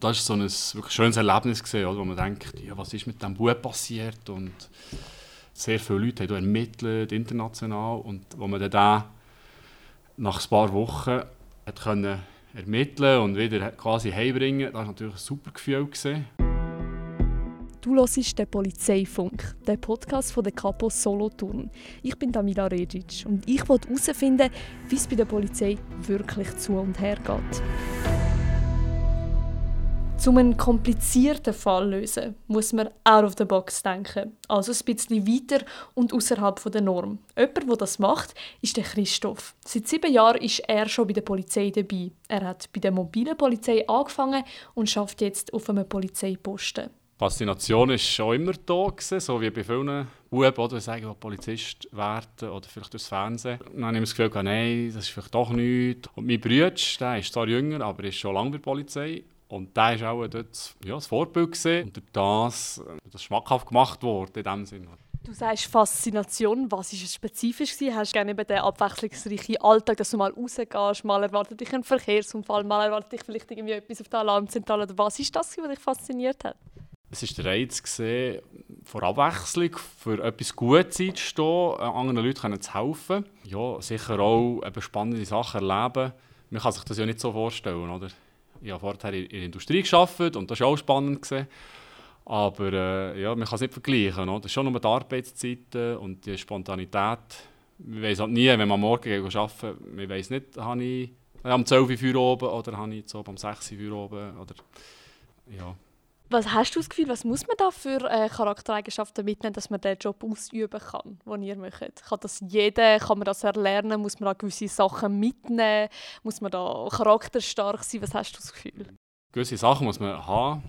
Das war so ein wirklich schönes Erlebnis, gewesen, wo man denkt, ja, was ist mit diesem Bub passiert und sehr viele Leute haben ermittelt, international und wo man dann nach ein paar Wochen hat können ermitteln und wieder quasi heimbringen, das war natürlich ein super Gefühl. Gewesen. Du hörst den Polizeifunk, den Podcast von der Capo Solothurn. Ich bin Damila Regic und ich wollte herausfinden, wie es bei der Polizei wirklich zu und her geht. Um einen komplizierten Fall zu lösen, muss man out of the box denken. Also ein bisschen weiter und außerhalb der Norm. Jemand, der das macht, ist der Christoph. Seit sieben Jahren ist er schon bei der Polizei dabei. Er hat bei der mobilen Polizei angefangen und schafft jetzt auf einem Polizeiposten. Die Faszination war schon immer da, gewesen, so wie bei vielen Buben, die sagen, Polizist werden oder vielleicht durchs Fernsehen. Dann habe ich das Gefühl, nein, das ist vielleicht doch nichts. Und mein Bruder, der ist zwar jünger, aber ist schon lange bei der Polizei. Und da war auch dort, ja, das Vorbild. Gewesen. Und durch das, äh, das schmackhaft gemacht worden in dem Sinne. Du sagst Faszination. Was war es spezifisch? Gewesen? Hast du gerne den abwechslungsreichen Alltag, dass du mal rausgehst, mal erwartet dich ein Verkehrsunfall, mal erwartet dich vielleicht irgendwie etwas auf der Alarmzentrale? Oder was ist das, was dich fasziniert hat? Es war der Reiz, gewesen, vor Abwechslung, für etwas Gutes einzustehen, äh, anderen Leuten zu helfen. Ja, sicher auch eben spannende Sachen erleben. Man kann sich das ja nicht so vorstellen, oder? Ich habe vorher in der Industrie gearbeitet und das war auch spannend. Gewesen. Aber äh, ja, man kann es nicht vergleichen. Oder? Schon nur die Arbeitszeiten und die Spontanität. Man weiß halt nie, wenn man morgen arbeiten man weiß nicht, habe ich am 12 Uhr oben oder habe ich am 6 Uhr oben. Oder, ja. Was hast du das Gefühl, was muss man da für äh, Charaktereigenschaften mitnehmen, dass man diesen Job ausüben kann, den ihr macht? Kann das jeder? Kann man das erlernen? Muss man da gewisse Sachen mitnehmen? Muss man da charakterstark sein? Was hast du das Gefühl? Gewisse Sachen muss man haben.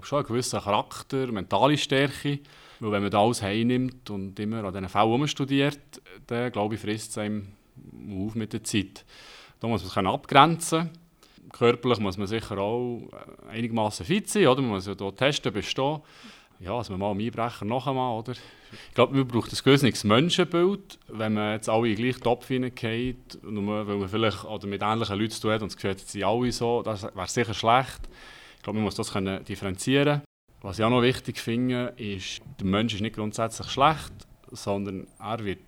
Schon einen gewissen Charakter, mentale Stärke. Weil wenn man da alles heimnimmt und immer an diesen Fällen studiert, dann glaube ich, frisst es einem auf mit der Zeit. Da muss man sich abgrenzen können körperlich muss man sicher auch äh, einigermaßen fit sein, oder? Man muss ja hier testen, bestehen. Ja, also man mal am Einbrecher noch einmal, oder? Ich glaube, man braucht ein gewisses Menschenbild, wenn man jetzt alle in den gleichen Topf hineingeht, nur weil man vielleicht oder mit ähnlichen Leuten zu tun hat und das Gefühl sie alle so, das wäre sicher schlecht. Ich glaube, man muss das können differenzieren Was ich auch noch wichtig finde, ist, der Mensch ist nicht grundsätzlich schlecht, sondern er wird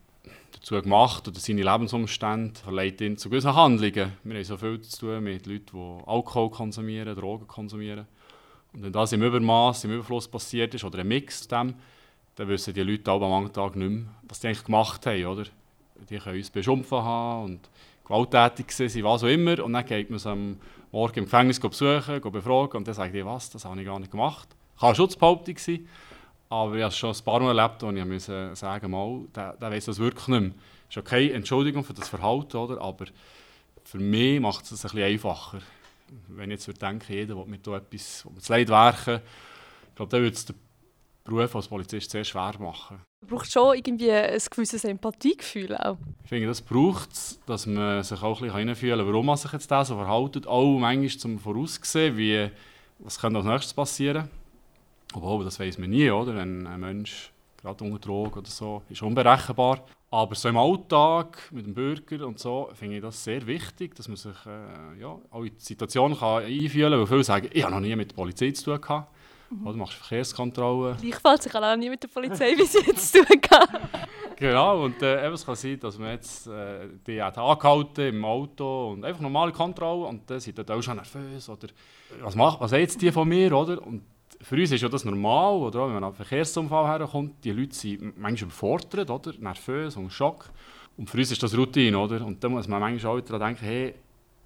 dazu gemacht oder seine Lebensumstände verleitet ihn zu gewissen Handlungen. Wir haben so viel zu tun mit Leuten, die Alkohol konsumieren, Drogen konsumieren. Und wenn das im Übermaß, im Überfluss passiert ist oder ein Mix dem, dann wissen die Leute auch am Tag nicht mehr, was die eigentlich gemacht haben. Oder? Die können uns beschimpfen haben und gewalttätig sein, was auch immer. Und dann geht man sie am Morgen im Gefängnis besuchen, befragen und dann sagt die, was, das habe ich gar nicht gemacht. Kann eine Schutzbehauptung sein. Aber ich habe es schon ein paar Mal erlebt, wo ich musste sagen mal, der, der weiss das wirklich nicht mehr. Das ist okay, Entschuldigung für das Verhalten, oder? aber für mich macht es es ein bisschen einfacher. Wenn ich jetzt denke, jeder will mit so etwas, das Leid werken, ich glaube, dann würde es den Beruf als Polizist sehr schwer machen. Du brauchst schon irgendwie ein gewisses Empathiegefühl auch. Ich finde, das braucht es, dass man sich auch ein bisschen hineinfühlen kann, warum man sich jetzt so verhält. Auch manchmal zum Voraussehen, wie, was könnte als nächstes passieren obwohl, das weiß man nie, oder? Wenn ein Mensch gerade unter Drogen oder so ist unberechenbar. Aber so im Alltag mit dem Bürger und so finde ich das sehr wichtig, dass man sich äh, ja, auch in die Situation kann einfühlen kann. Weil viele sagen, ich habe noch nie mit der Polizei zu tun gehabt. Mhm. Oder machst Verkehrskontrollen. Gleichfalls, ich habe auch nie mit der Polizei bis jetzt zu tun gehabt. genau, und äh, es kann sein, dass man jetzt äh, die hat angehalten im Auto und einfach normale Kontrolle und dann sind die auch schon nervös. Oder was, macht, was jetzt die von mir, oder? Und für uns ist ja das normal, oder? wenn man an einen Verkehrsunfall herkommt, die Leute sind manchmal überfordert, oder? nervös und Schock. Und für uns ist das Routine, oder? Und da muss man manchmal auch daran denken, hey,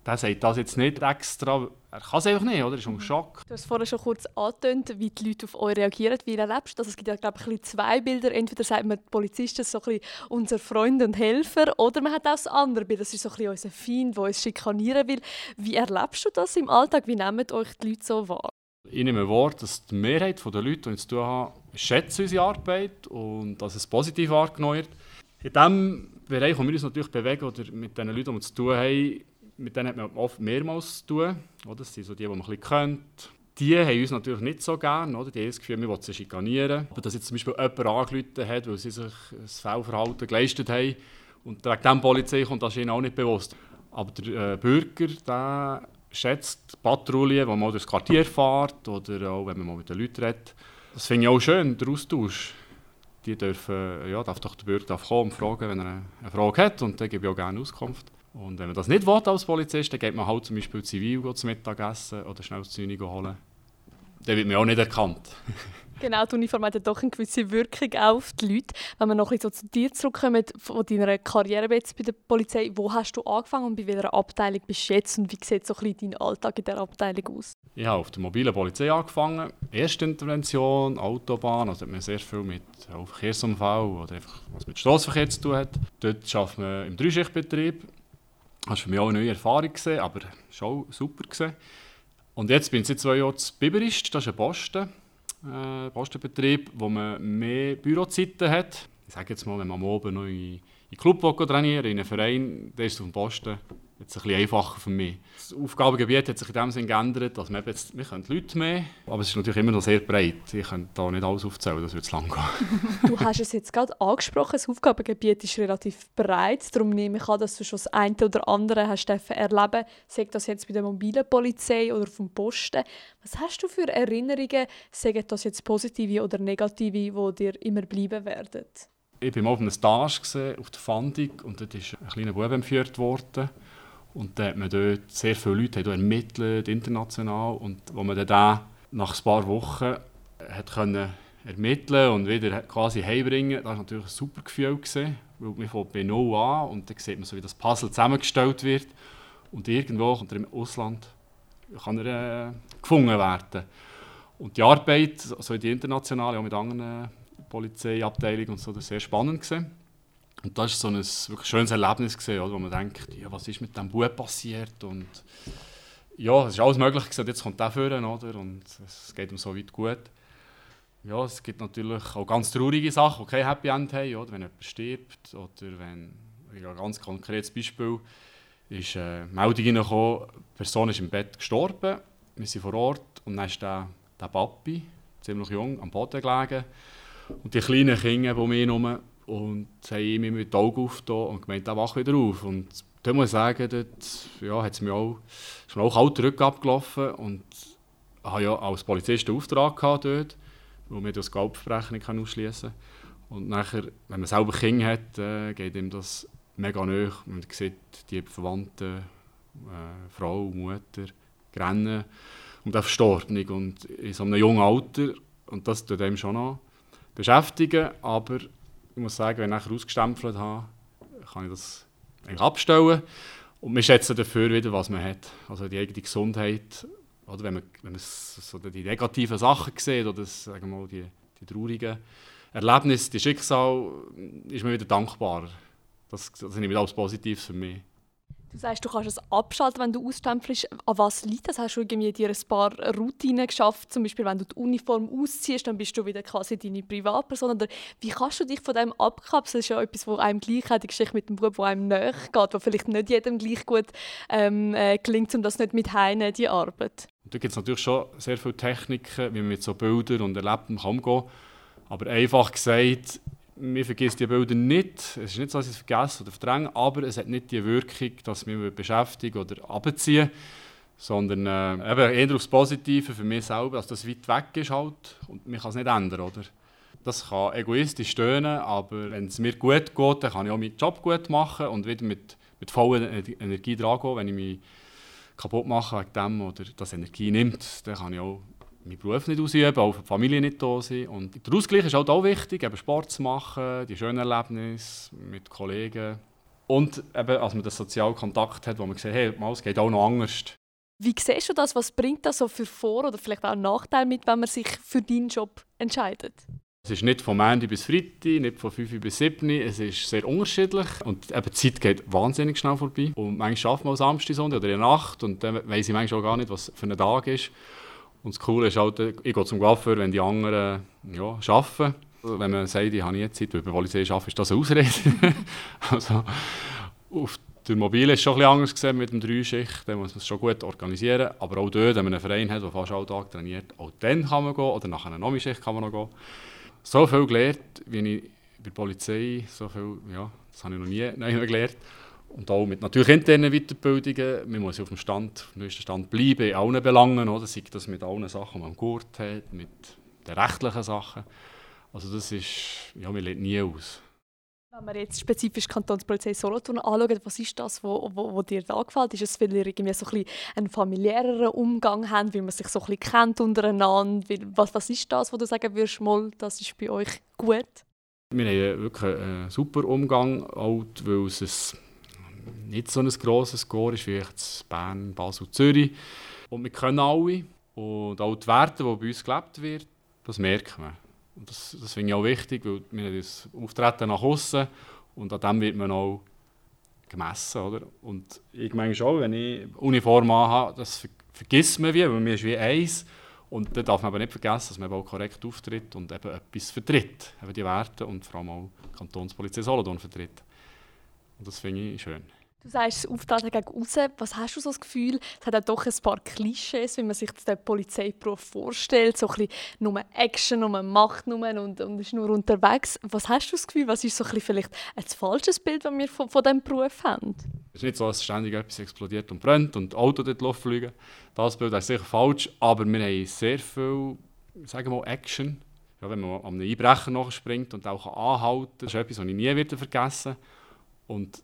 der sagt das jetzt nicht extra, er kann es einfach nicht, oder? Er ist unter mhm. Schock. Du hast vorhin schon kurz angetönt, wie die Leute auf euch reagieren. Wie erlebst du das? Es gibt ja, glaube ich, zwei Bilder. Entweder sagt man, die Polizisten sind so ein unser Freund und Helfer, oder man hat auch das andere Bild, das ist so ein unser Feind, der uns schikanieren will. Wie erlebst du das im Alltag? Wie nehmen euch die Leute so wahr? Ich nehme Wort, dass die Mehrheit der Leute, die ich zu tun habe, schätzen unsere Arbeit und dass es positiv wahrgenommen wird. In diesem Bereich, wo wir uns natürlich bewegen, oder mit den Leuten, die wir zu tun haben, mit denen hat man oft mehrmals zu tun. Oder? Das sind so die, die man ein kennt. Die haben uns natürlich nicht so gerne. Oder? Die haben das Gefühl, wir wollen sie schikanieren. Aber dass jetzt zum Beispiel jemand angerufen hat, weil sie sich ein Fehlverhalten geleistet haben und wegen dem Polizei kommt, das ist ihnen auch nicht bewusst. Aber der äh, Bürger, der schätze die Patrouille, man durchs Quartier fährt oder auch wenn man mal mit den Leuten redet. Das finde ich auch schön, der Austausch. Die dürfen, ja, darf doch der Bürger darf kommen und fragen, wenn er eine Frage hat und dann gebe ich auch gerne Auskunft. Und wenn man das nicht will als Polizist, dann geht man halt zum Beispiel zivil zum Mittagessen oder schnell das Zeug holen. Dann wird man auch nicht erkannt. Genau, die Uniform hat doch eine gewisse Wirkung auf die Leute. Wenn wir noch ein bisschen so zu dir zurückkommen, von deiner Karriere bei der Polizei, wo hast du angefangen und bei welcher Abteilung bist du jetzt und wie sieht so ein bisschen dein Alltag in dieser Abteilung aus? Ich habe auf der mobilen Polizei angefangen. Erste Intervention, Autobahn, also hat man sehr viel mit Verkehrsunfall oder einfach was mit Straßenverkehr zu tun hat. Dort arbeitet man im Dreischichtbetrieb. Das war für mich auch eine neue Erfahrung, gewesen, aber auch super. Und jetzt bin ich seit zwei Jahren zu Biberist, das ist ein Posten äh, Postenbetrieb, wo man mehr Bürozeiten hat. Ich sage jetzt mal, wenn man am Abend noch in, in Club trainieren in einem Verein, dann ist auf dem Posten jetzt ein bisschen einfacher für mich. Das Aufgabengebiet hat sich in dem Sinne geändert, dass wir jetzt, wir können Leute mehr, aber es ist natürlich immer noch sehr breit. Ich könnte da nicht alles aufzählen, das wird zu lang gehen. du hast es jetzt gerade angesprochen, das Aufgabengebiet ist relativ breit, darum nehme ich an, dass du schon das eine oder andere hast erleben sei das jetzt bei der mobilen Polizei oder vom Posten. Was hast du für Erinnerungen, sagen das jetzt positive oder negative, die dir immer bleiben werden? Ich war mal auf einem Stage auf der Fandung und dort ist ein kleiner Bub entführt worden. Und dann hat man dort sehr viele Leute ermittelt, international. Und wo man dann nach ein paar Wochen hat können ermitteln und wieder quasi heimbringen, das war natürlich ein super Gefühl. Gewesen, weil man von bei Null an und dann sieht man so, wie das Puzzle zusammengestellt wird. Und irgendwo kommt er im Ausland kann er äh, gefunden werden. Und die Arbeit, also die internationale, auch mit anderen Polizeiabteilungen und so, das war sehr spannend. Gewesen. Und das war so ein wirklich schönes Erlebnis, gewesen, oder, wo man denkt, ja, was ist mit diesem Bub passiert und ja, es ist alles möglich gewesen. jetzt kommt der führen, oder, und es geht ihm so weit gut. Ja, es gibt natürlich auch ganz traurige Sachen, die kein Happy End haben, oder, wenn jemand stirbt oder wenn, ja, ein ganz konkretes Beispiel, ist eine Meldung reingekommen, die Person ist im Bett gestorben, wir sind vor Ort und dann ist der, der Papi, ziemlich jung, am Boden gelegen und die kleinen Kinder um ihn herum und haben ihm immer die Augen aufgetan und gemeint, er wach wieder auf. Und da muss ich sagen, dort ja, hat es mir auch, ist mir auch kalt zurück abgelaufen und hatte ja als Polizist einen Auftrag gehabt dort, wo man das Gelbverbrechen nicht ausschließen kann. Und nachher, wenn man selber Kinder hat, äh, geht ihm das mega nahe. Man sieht die Verwandten, äh, Frau, Mutter, rennen um den Verstorbenen. Und in so einem jungen Alter, und das tut einem schon noch beschäftigen, aber ich muss sagen, wenn ich nachher ausgestempelt habe, kann ich das abstellen. Und wir schätzen dafür wieder, was man hat. Also die eigene Gesundheit. Oder wenn man, wenn man so die negativen Sachen sieht oder sagen wir mal, die, die traurigen Erlebnisse, die Schicksal, ist man wieder dankbarer. Das, das nehme ich als Positives für mich. Du sagst, du kannst es abschalten, wenn du ausstempelst. An was liegt das? Hast du irgendwie dir ein paar Routinen geschafft? Zum Beispiel, wenn du die Uniform ausziehst, dann bist du wieder quasi deine Privatperson. Oder wie kannst du dich von dem abkapseln? Das ist ja etwas, wo einem gleich hat, die Geschichte mit dem Bub, wo einem näher geht, wo vielleicht nicht jedem gleich gut ähm, äh, gelingt, um das nicht mit heine die Arbeit. Da gibt es natürlich schon sehr viele Techniken, wie man mit so Bildern und Erlebten umgehen kann. Aber einfach gesagt, man vergisst die Bilder nicht. Es ist nicht so, dass ich es vergesse oder verdränge, aber es hat nicht die Wirkung, dass mich beschäftigen oder abziehen, sondern äh, eben eher aufs Positive für mich selber, dass das weit weg ist halt und man kann es nicht ändern, oder? Das kann egoistisch stöhnen, aber wenn es mir gut geht, dann kann ich auch meinen Job gut machen und wieder mit, mit voller Energie dran gehen. Wenn ich mich kaputt mache wegen dem oder das Energie nimmt, dann kann ich auch meinen Beruf nicht ausüben, auch für die Familie nicht da sein. Und der Ausgleich ist halt auch wichtig, eben Sport zu machen, die schönen Erlebnisse mit Kollegen. Und eben, als man den sozialen Kontakt hat, wo man sieht, hey, es geht auch noch anders. Wie siehst du das? Was bringt das so für Vor- oder vielleicht auch Nachteile mit, wenn man sich für deinen Job entscheidet? Es ist nicht von Montag bis Freitag, nicht von 5 bis 7 Es ist sehr unterschiedlich. Und eben, die Zeit geht wahnsinnig schnell vorbei. Und manchmal schafft man am Samstag oder in der Nacht. Und dann weiss ich manchmal auch gar nicht, was für ein Tag ist. Und das Coole ist halt, ich gehe zum Coiffeur, wenn die anderen ja, arbeiten. Wenn man sagt, ich habe nie Zeit, weil bei Polizei arbeiten, ist das eine Ausrede. also, auf der Mobile ist es schon ein anders gesehen mit dem Dreischicht, da muss man es schon gut organisieren. Aber auch dort, wenn man einen Verein hat, der fast alle Tag trainiert, auch dann kann man gehen oder nach einer Nomischicht kann man noch gehen. So viel gelernt, wie ich bei der Polizei, so viel, ja, das habe ich noch nie gelernt. Und auch mit natürlich internen Weiterbildungen. Man muss auf dem Stand, neuesten Stand bleiben, in allen Belangen. Oder? Sei das mit allen Sachen, die man Gurt hat, mit den rechtlichen Sachen. Also das ist, ja, man lernt nie aus. Wenn wir jetzt spezifisch Kantonspolizei Solothurn anschauen, was ist das, wo, wo, wo dir da gefällt? Ist es, weil ihr irgendwie so ein einen familiäreren Umgang habt, weil man sich so ein bisschen kennt untereinander? Was, was ist das, wo du sagen würdest, mal, das ist bei euch gut? Wir haben wirklich einen super Umgang, auch weil es nicht so ein grosses Score ist wie jetzt Bern, Basel, Zürich. Und wir können alle. Und auch die Werte, die bei uns gelebt wird, das merkt man. Und das, das finde ich auch wichtig, weil wir haben das Auftreten nach außen und an dem wird man auch gemessen. Oder? Und ich meine schon, wenn ich Uniform habe, das ver vergisst man wie, weil man ist wie eins. Und da darf man aber nicht vergessen, dass man auch korrekt auftritt und eben etwas vertritt. Eben die Werte und vor allem auch die Kantonspolizei Solothurn vertritt. Und das finde ich schön. Du sagst, das Auftreten gegen außen. Was hast du so das Gefühl? Es hat ja doch ein paar Klischees, wie man sich den Polizeiberuf vorstellt. So ein bisschen nur Action, nur Macht nur und, und ist nur unterwegs. Was hast du das Gefühl? Was ist so ein bisschen vielleicht ein falsches Bild, das wir von, von diesem Beruf haben? Es ist nicht so, dass ständig etwas explodiert und brennt und Autos dort Luft fliegen. Das Bild ist sicher falsch, aber wir haben sehr viel, sagen wir mal, Action. Ja, wenn man an einem Einbrecher nachspringt und auch anhalten kann, das ist etwas, was ich nie vergessen werde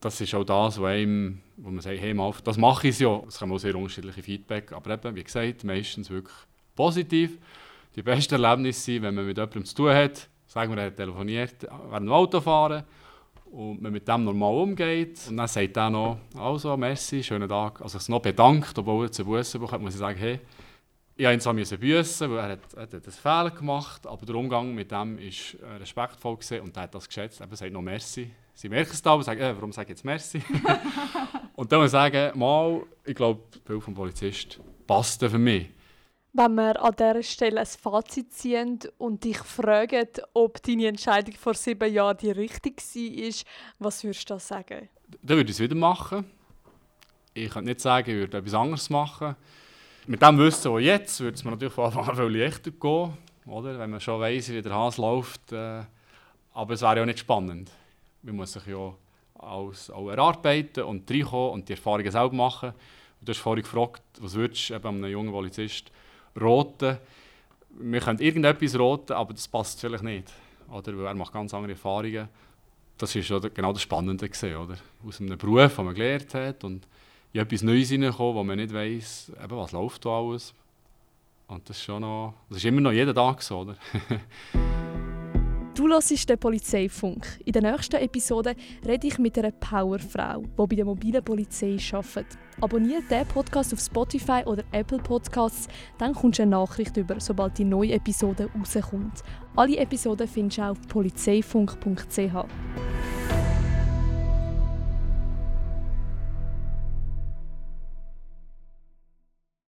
das ist auch das, wo, einem, wo man sagt, hey, mal, das mache ich ja. Es kommen auch sehr unterschiedliche Feedback, aber eben, wie gesagt, meistens wirklich positiv. Die besten Erlebnisse sind, wenn man mit jemandem zu tun hat, sagen wir, er hat telefoniert während dem Autofahren und man mit dem normal umgeht und dann sagt er noch, also, merci, schönen Tag. Also sich noch bedankt, obwohl er jetzt einen Bussen bekommt, muss ich sagen, hey, ich musste ihn büssen, weil er hat, hat einen Fehler gemacht, aber der Umgang mit dem war respektvoll und er hat das geschätzt. Er sagt noch merci Sie merken es da und sagen, äh, warum sage ich jetzt Merci? und dann muss ich sagen, mal, ich glaube, das Bild vom Polizist passt für mich. Wenn wir an dieser Stelle ein Fazit ziehen und dich fragen, ob deine Entscheidung vor sieben Jahren die richtige war, was würdest du da sagen? Dann würde ich es wieder machen. Ich könnte nicht sagen, ich würde etwas anderes machen. Mit dem Wissen, was jetzt, würde es mir natürlich von Anfang an viel leichter gehen. Oder? Wenn man schon weiss, wie der Hase läuft. Äh, aber es wäre ja nicht spannend man muss sich ja alles auch erarbeiten und reinkommen und die Erfahrungen selber machen. Und du hast vorhin gefragt, was würdest du eben einem jungen Polizist roten? Wir können irgendetwas roten, aber das passt vielleicht nicht. Oder? Weil er macht ganz andere Erfahrungen. Das oder, genau das Spannende gewesen, oder? Aus einem Beruf, den man gelernt hat und in etwas Neues hineinkommen, wo man nicht weiss, eben, was läuft da alles. Und das ist schon noch, das ist immer noch jeden Tag so, oder? Du hörst den Polizeifunk. In der nächsten Episode rede ich mit einer Powerfrau, die bei der mobilen Polizei arbeitet. Abonniere diesen Podcast auf Spotify oder Apple Podcasts, dann kommst du eine Nachricht über, sobald die neue Episode rauskommt. Alle Episoden findest du auf polizeifunk.ch.